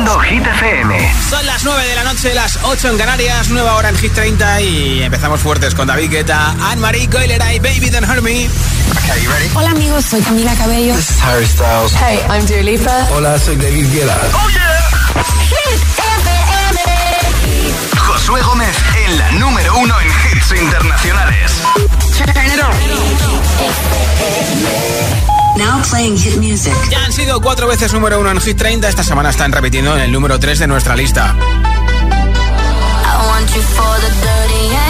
escuchando Hit FM. Son las 9 de la noche, las 8 en Canarias, nueva hora en Hit 30 y empezamos fuertes con David Guetta, Anne-Marie Coiler y Baby Don't Hurt Me. Okay, you ready? Hola amigos, soy Camila Cabello. This is Harry Styles. Hey, I'm Dua Lipa. Hola, soy David Guetta. Oh yeah. Hit FM. Josué Gómez en la número uno en hits internacionales. Now playing hit music. Ya han sido cuatro veces número uno en Hit 30, esta semana están repitiendo en el número 3 de nuestra lista. I want you for the dirty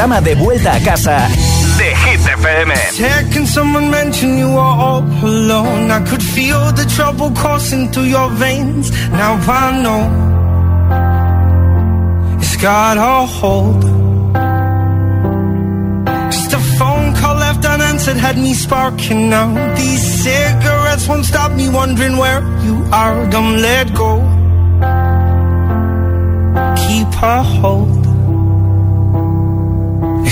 programa de vuelta a casa de Hit FM. Can someone mention you are all alone? I could feel the trouble coursing through your veins. Now I know it's got a hold. Just a phone call left unanswered had me sparking now. These cigarettes won't stop me wondering where you are. Don't let go. Keep a hold.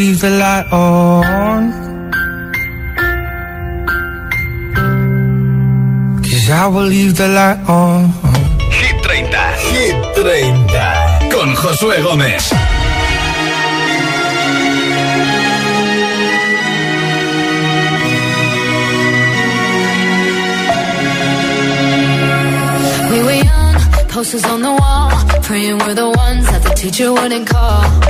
Leave the light on. Cause I will leave the light on. Hit 30. Hit 30. Con Josué Gómez. We were young, posters on the wall, praying we're the ones that the teacher wouldn't call.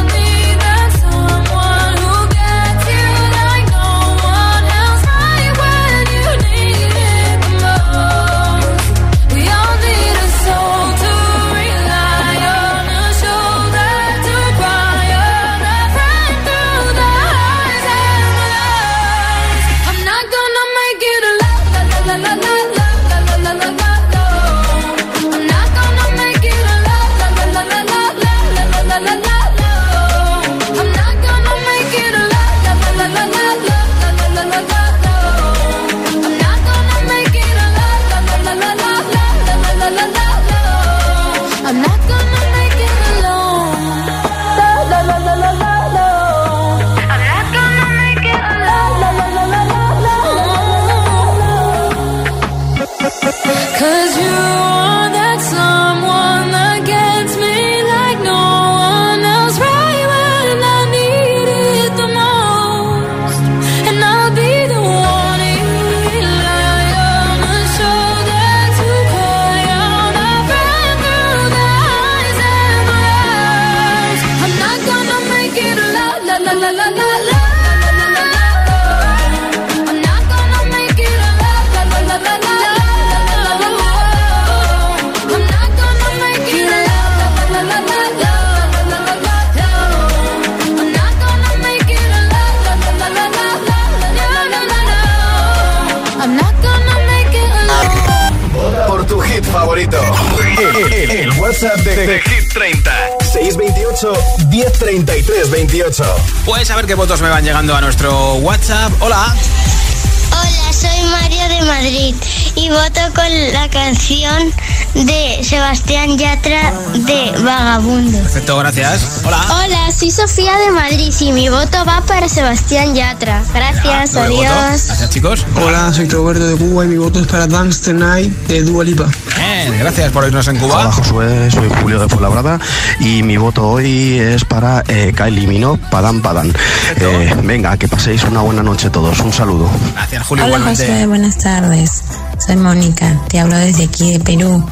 Perfecto, gracias. Hola. Hola, soy Sofía de Madrid y mi voto va para Sebastián Yatra. Gracias, voto. adiós. Gracias, chicos. Hola, soy Roberto de Cuba y mi voto es para Dance Tonight de Dua Lipa. Bien, gracias por irnos en Cuba. Hola Josué, soy Julio de Fuenlabrada y mi voto hoy es para eh, Kylie Minogue, Padam Padam. Eh, venga, que paséis una buena noche todos. Un saludo. Gracias, Julio, Hola igualmente. Josué, buenas tardes. Soy Mónica, te hablo desde aquí de Perú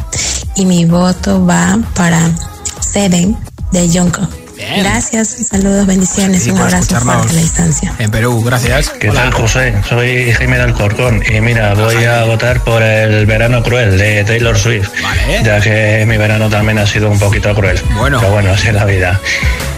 y mi voto va para Seven de Yonko. Bien. Gracias, saludos, bendiciones, Sí, un abrazo fuerte a la distancia. En Perú, gracias. ¿Qué Hola. tal, José? Soy Jaime del Corcón y mira, voy a votar por el verano cruel de Taylor Swift, Vale. ya que mi verano también ha sido un poquito cruel. Bueno. Pero bueno, así es la vida.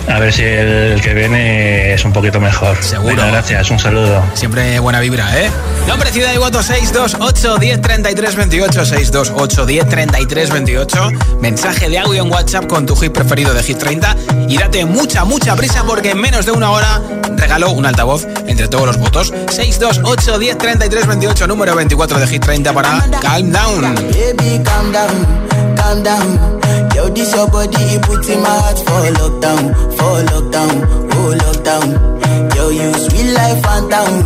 A ver si el que viene es un poquito mejor. Seguro. Venga, gracias, un saludo. Siempre buena vibra, ¿eh? Nombre, ciudad y voto 628 10 33 28 628 10 33 28 Mensaje de audio en WhatsApp con tu hit preferido de Hit 30 Y date mucha, mucha prisa porque en menos de una hora regalo un altavoz entre todos los votos 628 10 33 28 Número 24 de Hit 30 para Calm Down Baby, calm down, calm down. Yo, this your body, it puts in my heart for lockdown, for lockdown, oh lockdown. Yo, you sweet life, phantom,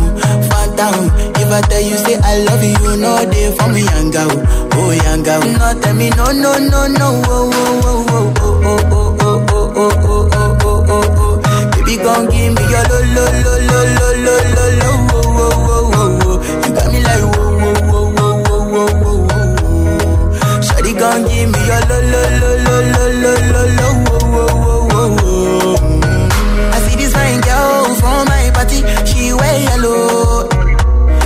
phantom. If I tell you, say I love you, no day for me, young girl, oh young girl. No, tell me, no, no, no, no, oh, oh, oh, oh, oh, oh, oh, oh, oh, oh, oh, oh, oh, oh. Baby, gon' give me your lo, lo, lo, lo, lo, lo, lo, lo. gon' give me your lo lo lo lo lo lo lo lo wo wo wo wo. I see this fine girl from my party, she wear yellow.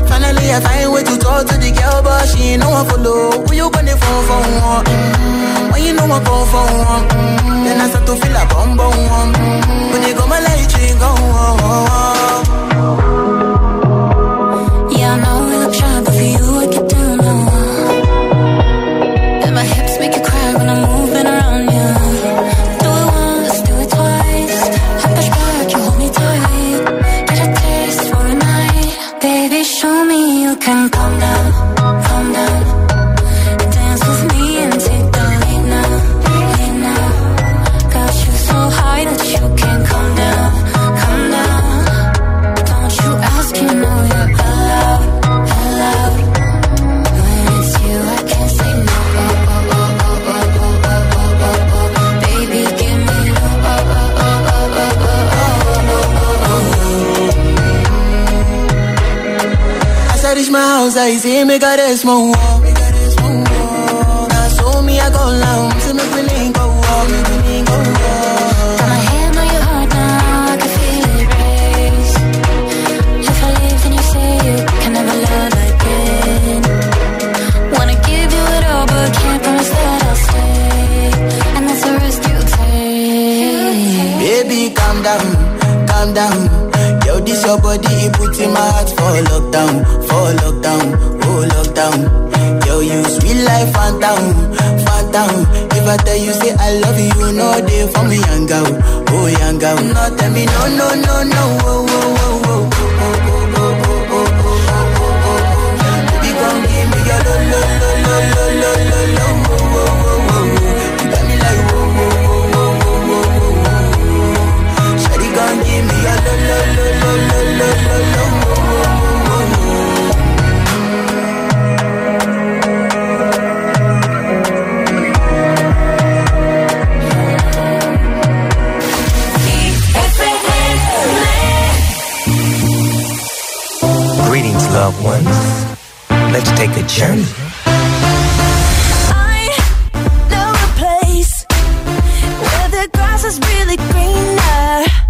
Finally I find way to talk to the girl, but she ain't no one follow. Who you gonna phone for? One? Mm-hmm. When you know I phone for one, mm-hmm. then I start to feel a bum bum. Mm-hmm. When they go my light, she gone. Oh, oh, oh. mismo loved ones. Let's take a journey. I know a place where the grass is really greener.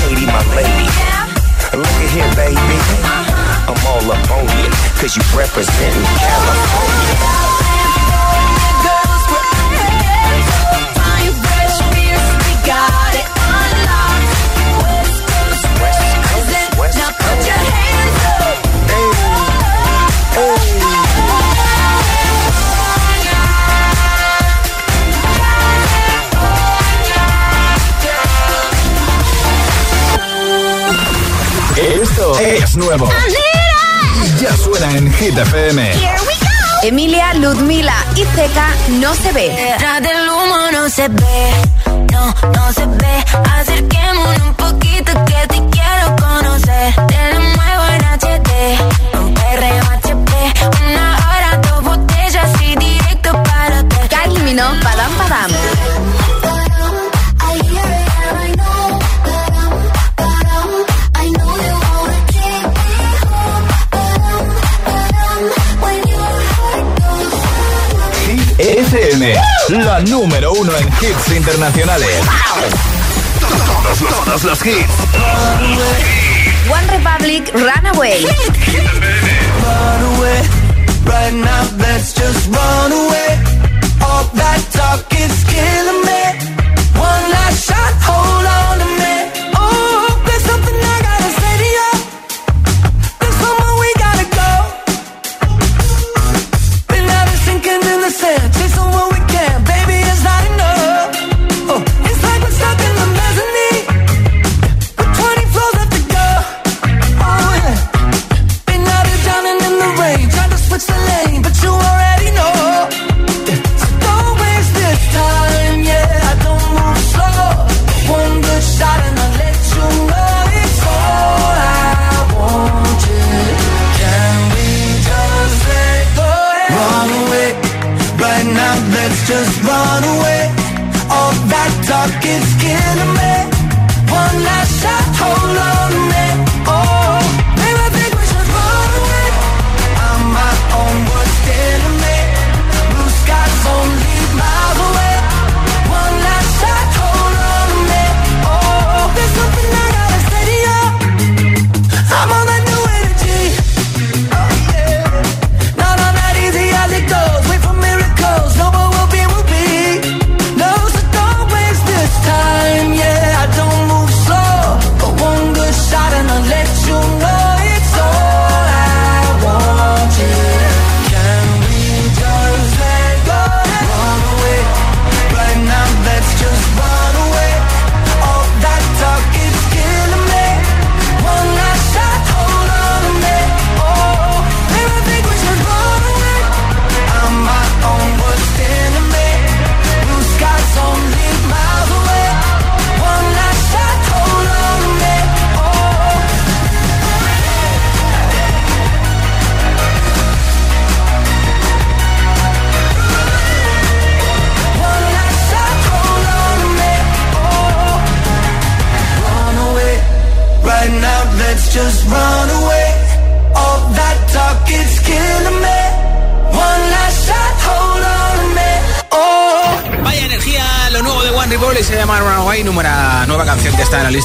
Katie, my lady. Look at here, baby. Uh-huh. I'm all up on you, cause you representing California. Es nuevo. Ya suena en Hit FM. Emilia, Ludmila y Zeca no se ve. Detrás del humo no se ve, no, no se ve. Acerquémonos un poquito que te quiero conocer. Te lo muevo en HD, uno en hits internacionales. Todos los, todos los hits. One Republic, Runaway. Run away, right now let's just run away. All that talk is killing me.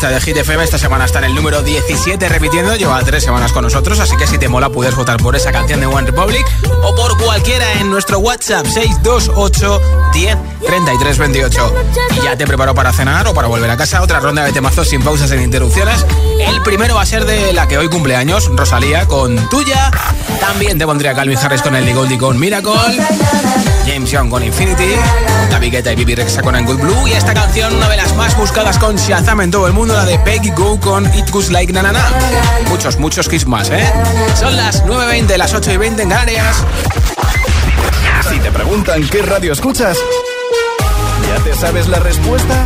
De Hit FM. Esta semana está en el número 17 repitiendo, lleva tres semanas con nosotros, así que si te mola puedes votar por esa canción de One Republic o por cualquiera en nuestro WhatsApp 628 10 33 28. Y ya te preparo para cenar o para volver a casa, otra ronda de temazos sin pausas ni interrupciones. El primero va a ser de la que hoy cumpleaños, Rosalía, con Tuya. También te pondría Calvin Harris con el con Miracle. James Young con Infinity, David Guetta y Bibi Rexa con Angle Blue y esta canción, una de las más buscadas con Shazam en todo el mundo, la de Peggy Go con It Goes Like Na Na Na. Muchos, muchos hits más, ¿eh? Son las 9.20, las 8 y 20 en Canarias. Si te preguntan qué radio escuchas, ¿ya te sabes la respuesta?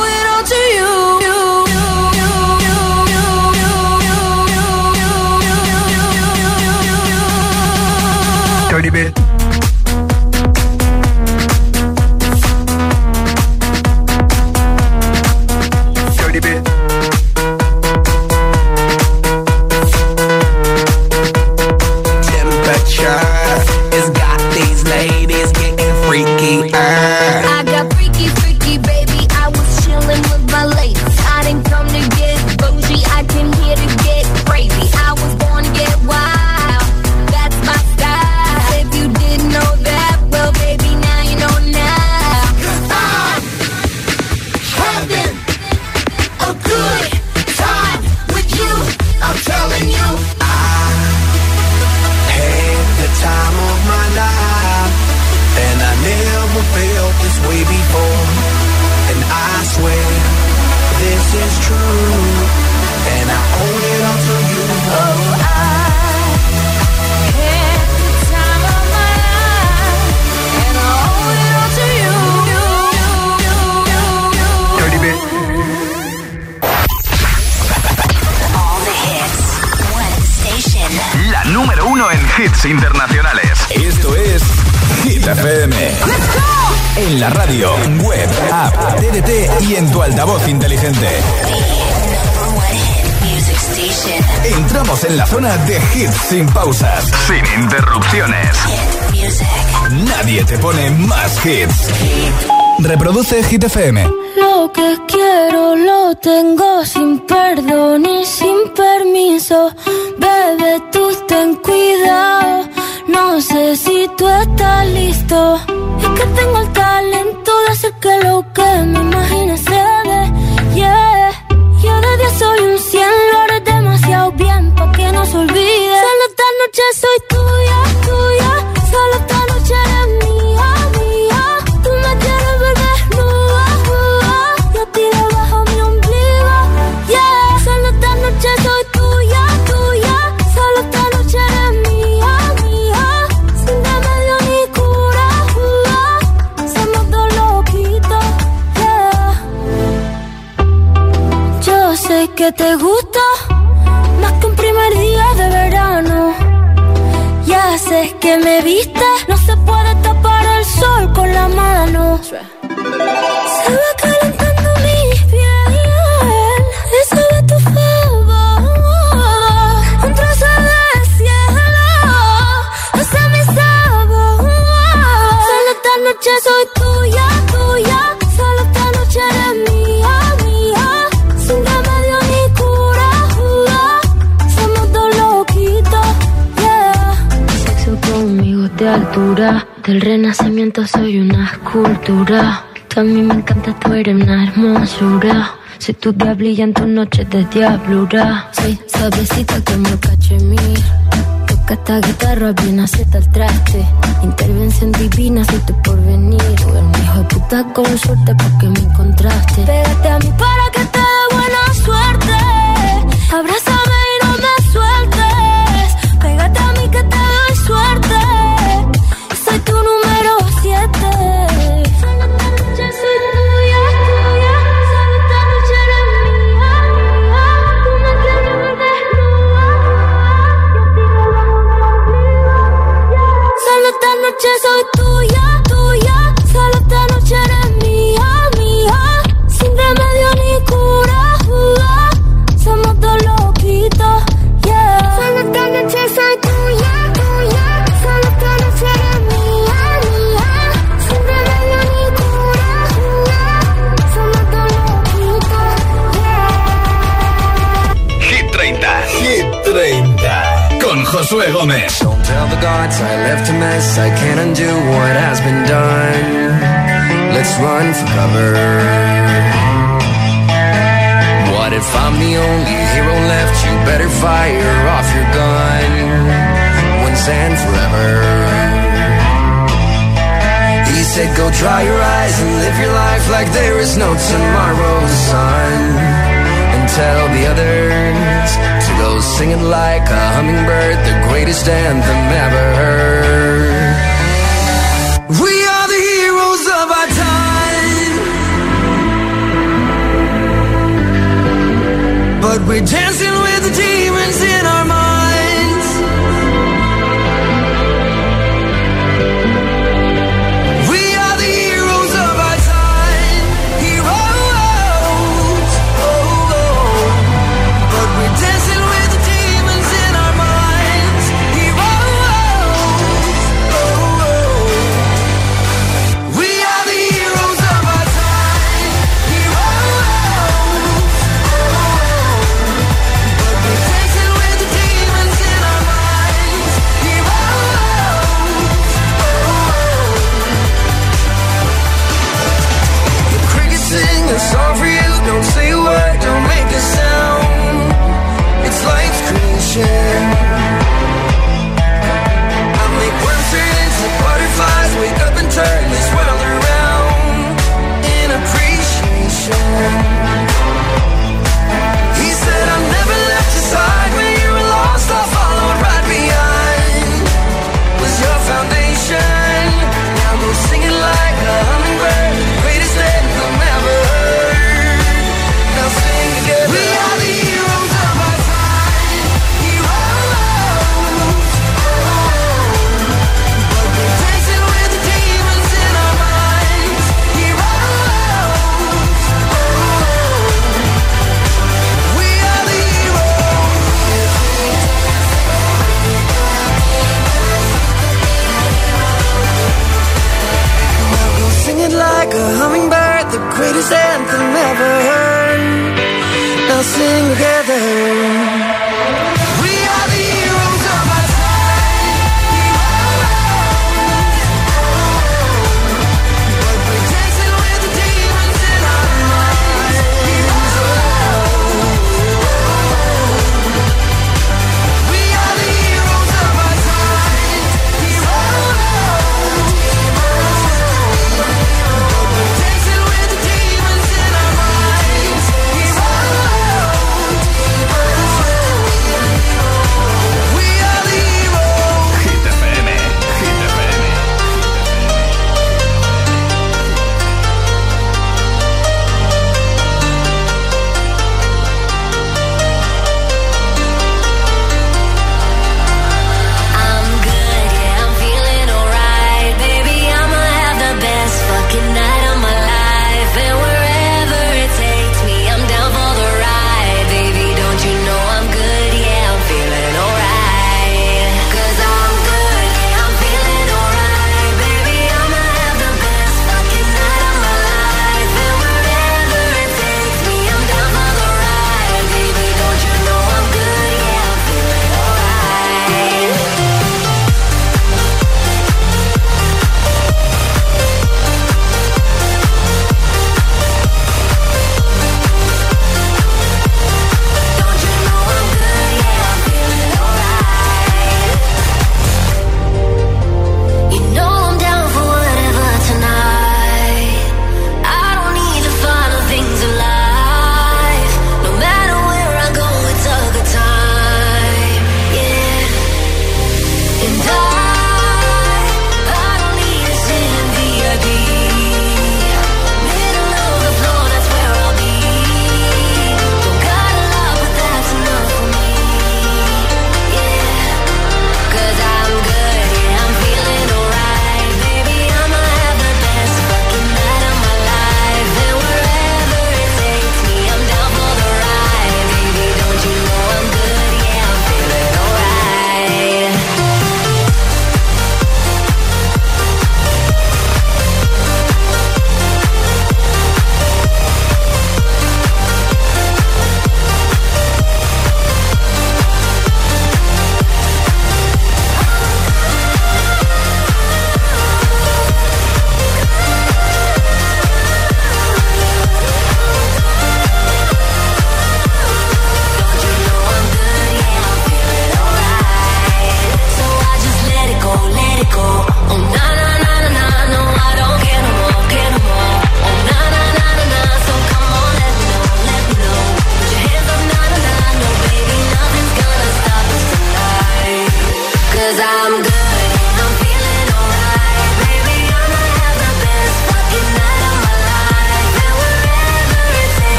internacionales. Esto es Hit FM. En la radio, web, app, TDT y en tu altavoz inteligente. Music station. Entramos en la zona de hits sin pausas, sin interrupciones. Music. Nadie te pone más hits. Reproduce Hit FM. Lo que quiero lo tengo sin perdón y sin permiso. Bebé, tú ten cuidado. No sé si tú estás listo. Es que tengo el talento de hacer que lo que me imagine se dé. Yeah. Yo de 10 soy un 100, lo haré demasiado bien pa' que no se olvide. Solo esta noche soy te gusta más que un primer día de verano. Ya sé que me viste, a mí me encanta, tú eres una hermosura. Soy tu diablilla en tus noches de diablura. Soy suavecita como el cachemir. Toca esta guitarra, bien acepta el traste. Intervención divina, soy tu porvenir. Un hijo de puta con suerte porque me encontraste. Pégate a mí para que te Gomez. Don't tell the gods I left a mess. I can't undo what has been done. Let's run for cover. What if I'm the only hero left? You better fire off your gun. Once and forever. He said, Go dry your eyes and live your life like there is no tomorrow, sun. And tell the others was singing like a hummingbird, the greatest anthem ever heard. We are the heroes of our time, but we're dancing.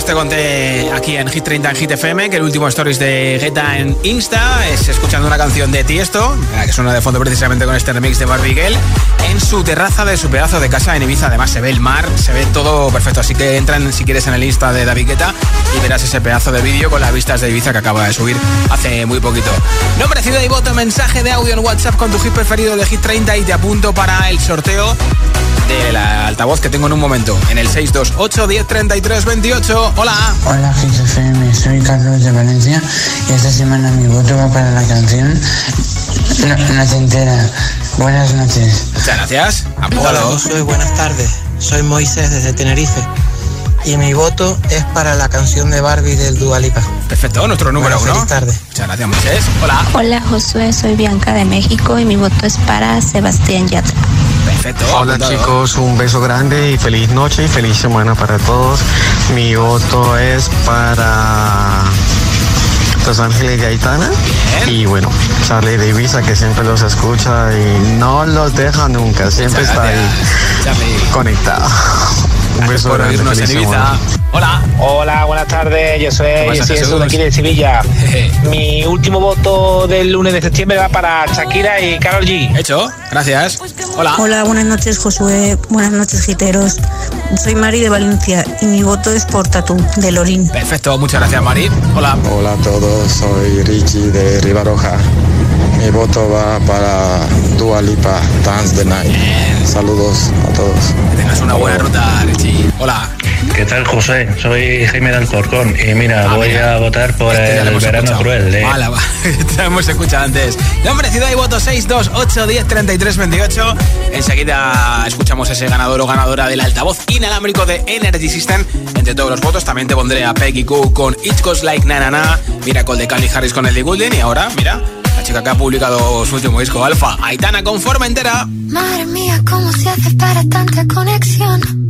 Antes te conté aquí en Hit 30 en Hit FM que el último stories de Geta en Insta es escuchando una canción de Tiesto, que suena de fondo precisamente con este remix de Barbie Girl, en su terraza de su pedazo de casa en Ibiza. Además se ve el mar, se ve todo perfecto. Así que entran si quieres en el Insta de David Guetta y verás ese pedazo de vídeo con las vistas de Ibiza que acaba de subir hace muy poquito. Nombre, ciudad y voto, mensaje de audio en WhatsApp con tu hit preferido de Hit 30 y te apunto para el sorteo de la altavoz que tengo en un momento. En el 628 10 33 28. Hola. Hola GFM, soy Carlos de Valencia y esta semana mi voto va para la canción No, no entera. Buenas noches. Muchas gracias. Hola Josué, buenas tardes. Soy Moisés desde Tenerife. Y mi voto es para la canción de Barbie del Dualipa. Perfecto, nuestro número Bueno, uno. feliz tarde. Muchas gracias, Moisés. Hola. Hola Josué, soy Bianca de México y mi voto es para Sebastián Yatra. Perfecto. Hola chicos, un beso grande y feliz noche y feliz semana para todos. Mi voto es para Los Ángeles de Aitana y bueno, Charlie de Ibiza que siempre los escucha y no los deja nunca, siempre Muchas está ahí Charlie. conectado. Un beso grande, feliz en Ibiza. semana. Hola. Hola, buenas tardes. Yo soy, ¿Qué pasa, yo soy Jesús de aquí de? Sevilla. Mi último voto del lunes de septiembre va para Shakira y Carol G. Hecho, gracias. Hola. Hola, buenas noches Josué, buenas noches giteros. Soy Mari de Valencia y mi voto es por Tatú, de Lorín. Perfecto, muchas gracias, Mari. Hola. Hola a todos, soy Richie de Ribaroja. Mi voto va para Dua Lipa, Dance the Night. Saludos a todos. Que tengas una buena ruta, Richie. Hola. ¿Qué tal, José? Soy Jaime de Alcorcón y mira, Ah, voy mira. a votar por Este el verano escuchado. cruel de... Vale, va. Te hemos escuchado antes. Nombre, ciudad y voto 628 10 33 28. Enseguida escuchamos ese ganador o ganadora del altavoz inalámbrico de Energy System. Entre todos los votos también te pondré a Peggy Goo con It Goes Like Na Na Na, Miracle de Calvin Harris con Ellie Goulding y ahora, mira, la chica que ha publicado su último disco Alfa, Aitana con forma entera. Madre mía, ¿cómo se hace para tanta conexión?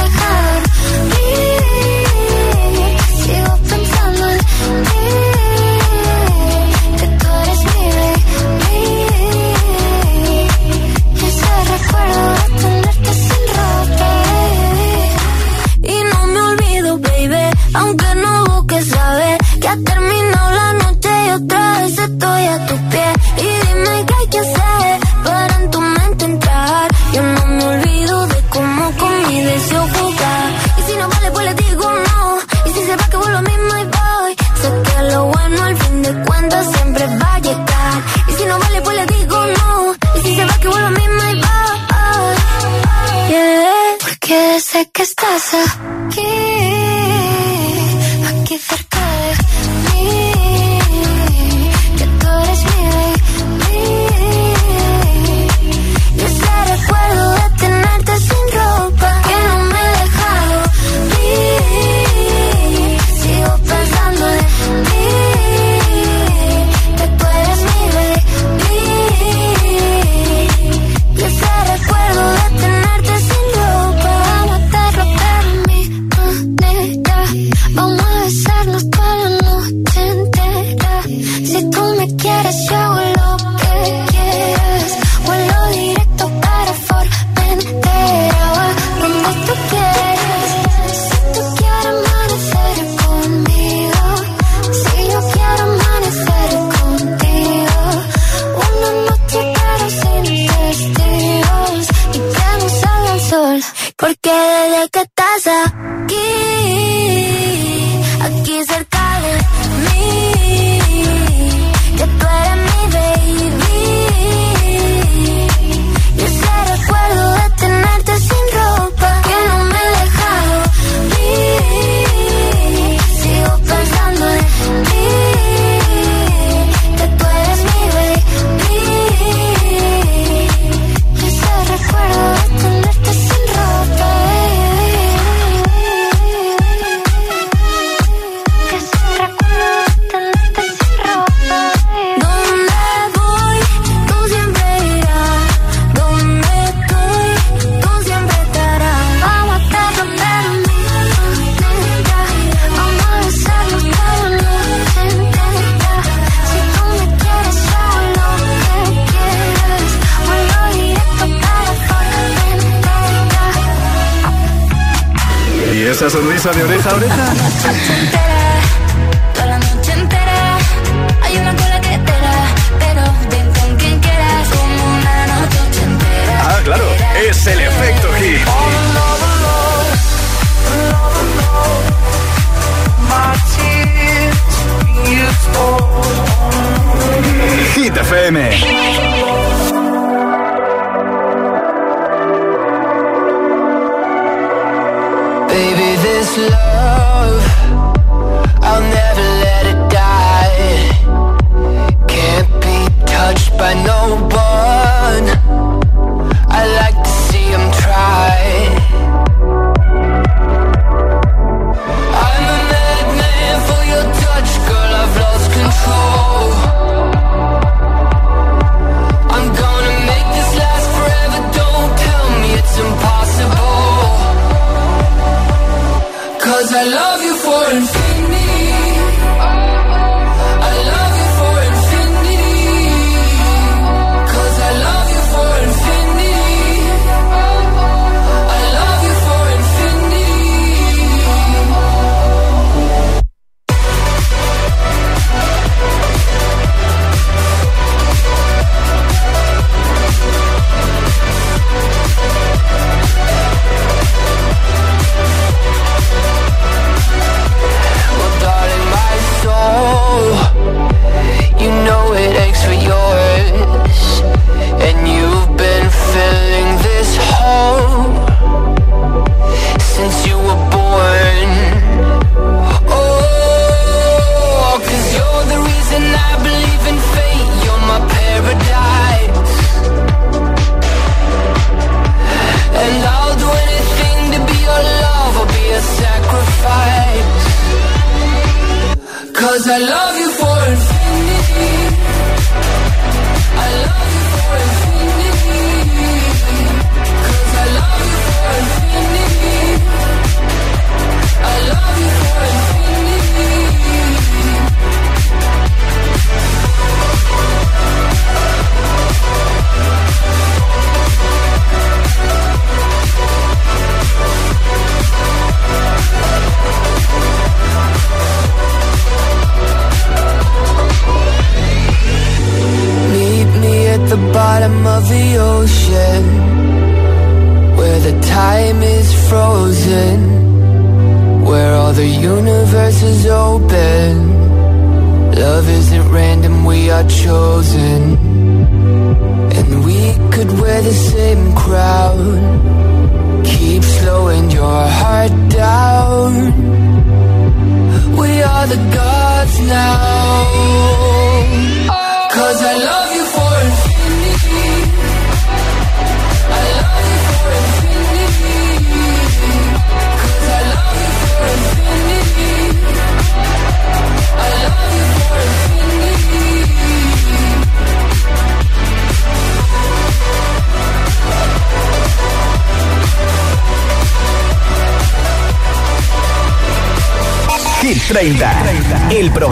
FM.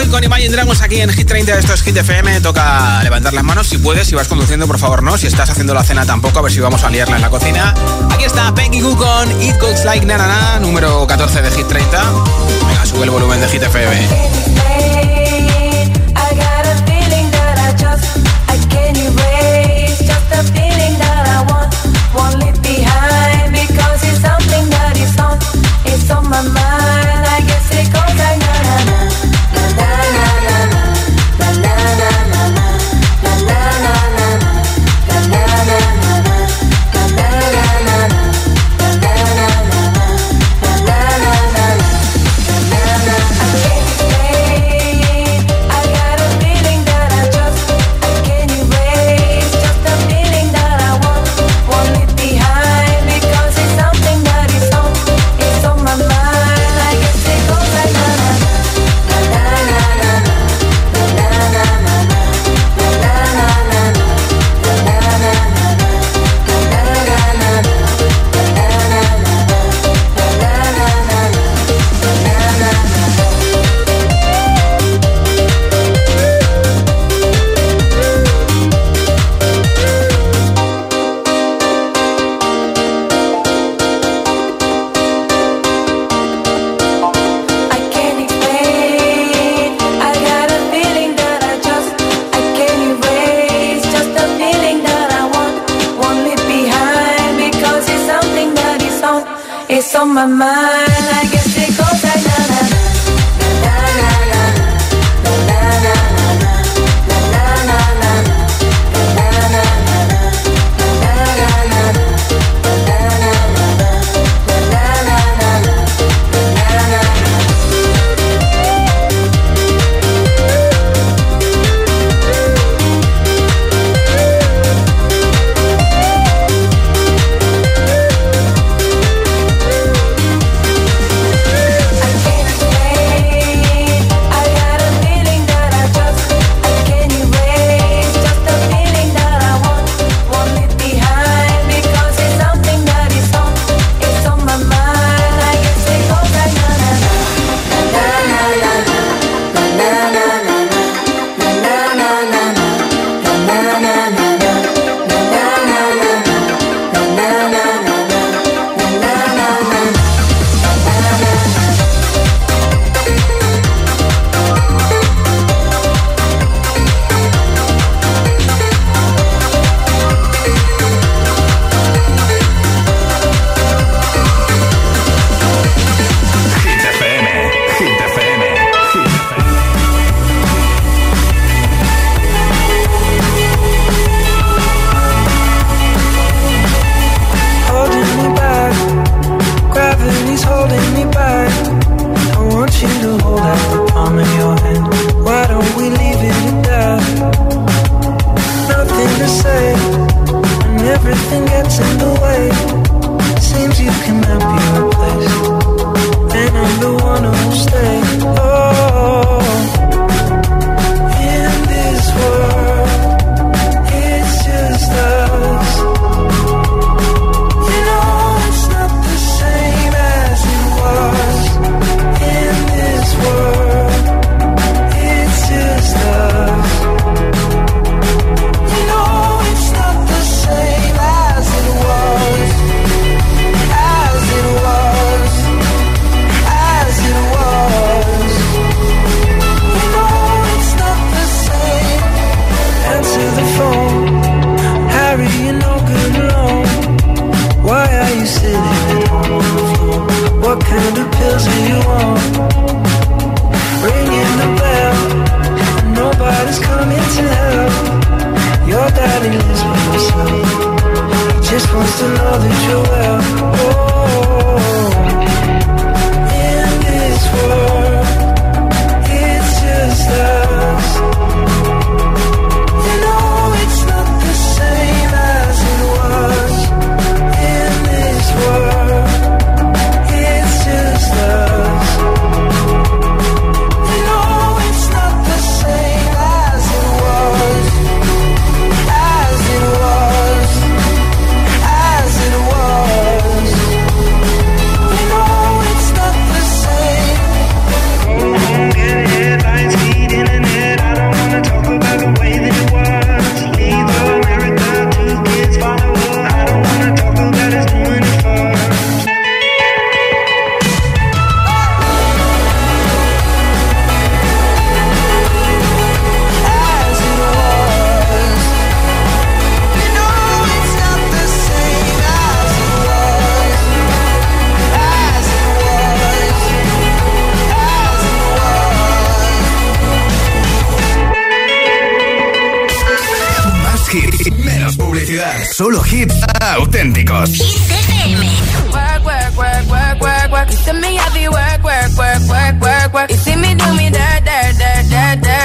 Rugir con Imagine Dragons aquí en Hit 30, esto es Hit FM, toca levantar las manos si puedes, si vas conduciendo por favor no, si estás haciendo la cena tampoco, a ver si vamos a liarla en la cocina. Aquí está Peggy Goo con It Like Na Na Na, número 14 de Hit 30. Venga, sube el volumen de Hit FM. Got on my mind.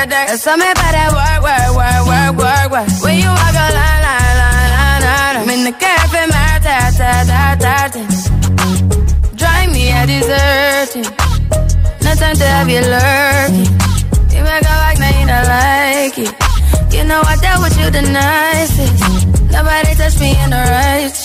Dirt, dirt. There's something about that work, work, work, work, work, work. When you walk a line, line, line, line, line. I'm in the cafe, my ta, ta, ta, ta, ta. Drive me a deserting. No time to have you lurking. You make a like, now you don't like it. You know I dealt with you the nicest. Nobody touched me in the righteous.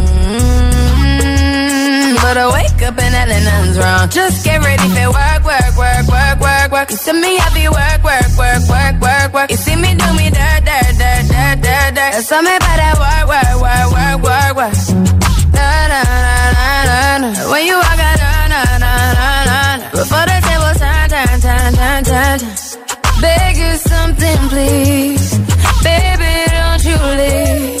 But I wake up and nothing's wrong. Just get ready for work, work, work, work, work, work. You see me happy work, work, work, work, work, work. You see me do me dirt, dirt, dirt, dirt, dirt, dirt. There's something about that work, work, work, work, work, work. Na, na, na, na, na, na. When you walk out, na, na, na, na, na, na. Before the table turn, turn, turn, turn, turn, turn. Beg you something, please. Baby, don't you leave.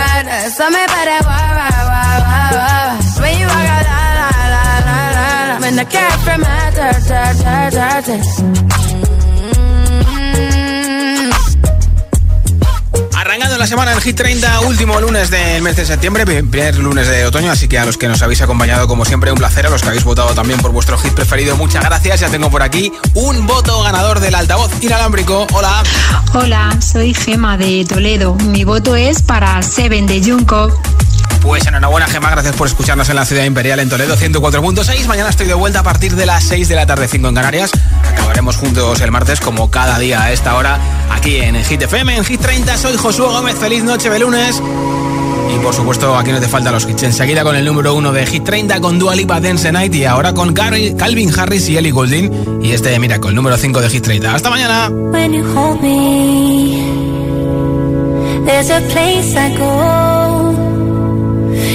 da. Uh, so me better wah wah wah wah wah. When you walk out la la la la la. When the cat from my dirt dirt dirt dirt. La semana en Hit 30, último lunes del mes de septiembre, primer lunes de otoño, así que a los que nos habéis acompañado como siempre un placer, a los que habéis votado también por vuestro hit preferido, muchas gracias. Ya tengo por aquí un voto ganador del altavoz inalámbrico. Hola. Hola, soy Gema de Toledo. Mi voto es para Seven de Jungkook. Pues enhorabuena, Gemma. Gracias por escucharnos en la ciudad imperial en Toledo 104.6. Mañana estoy de vuelta a partir de las 6 de la tarde, 5 en Canarias. Acabaremos juntos el martes, como cada día a esta hora, aquí en Hit FM, en Hit 30. Soy Josué Gómez. Feliz noche de lunes. Y por supuesto, aquí no te faltan los hits. Enseguida con el número 1 de Hit 30 con Dua Lipa Dance Night y ahora con Calvin Harris y Ellie Goulding. Y este mira con el número 5 de Hit 30. ¡Hasta mañana! When me.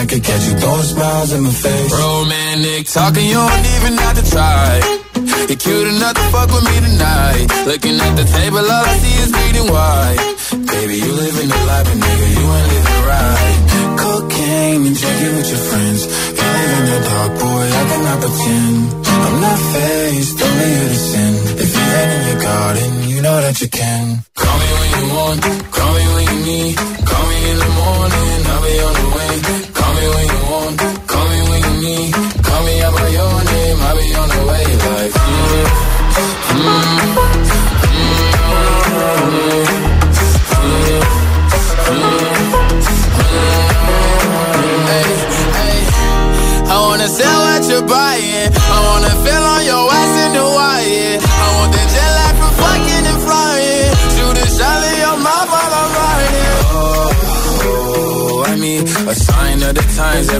I could catch you throwing smiles in my face. Romantic talking, you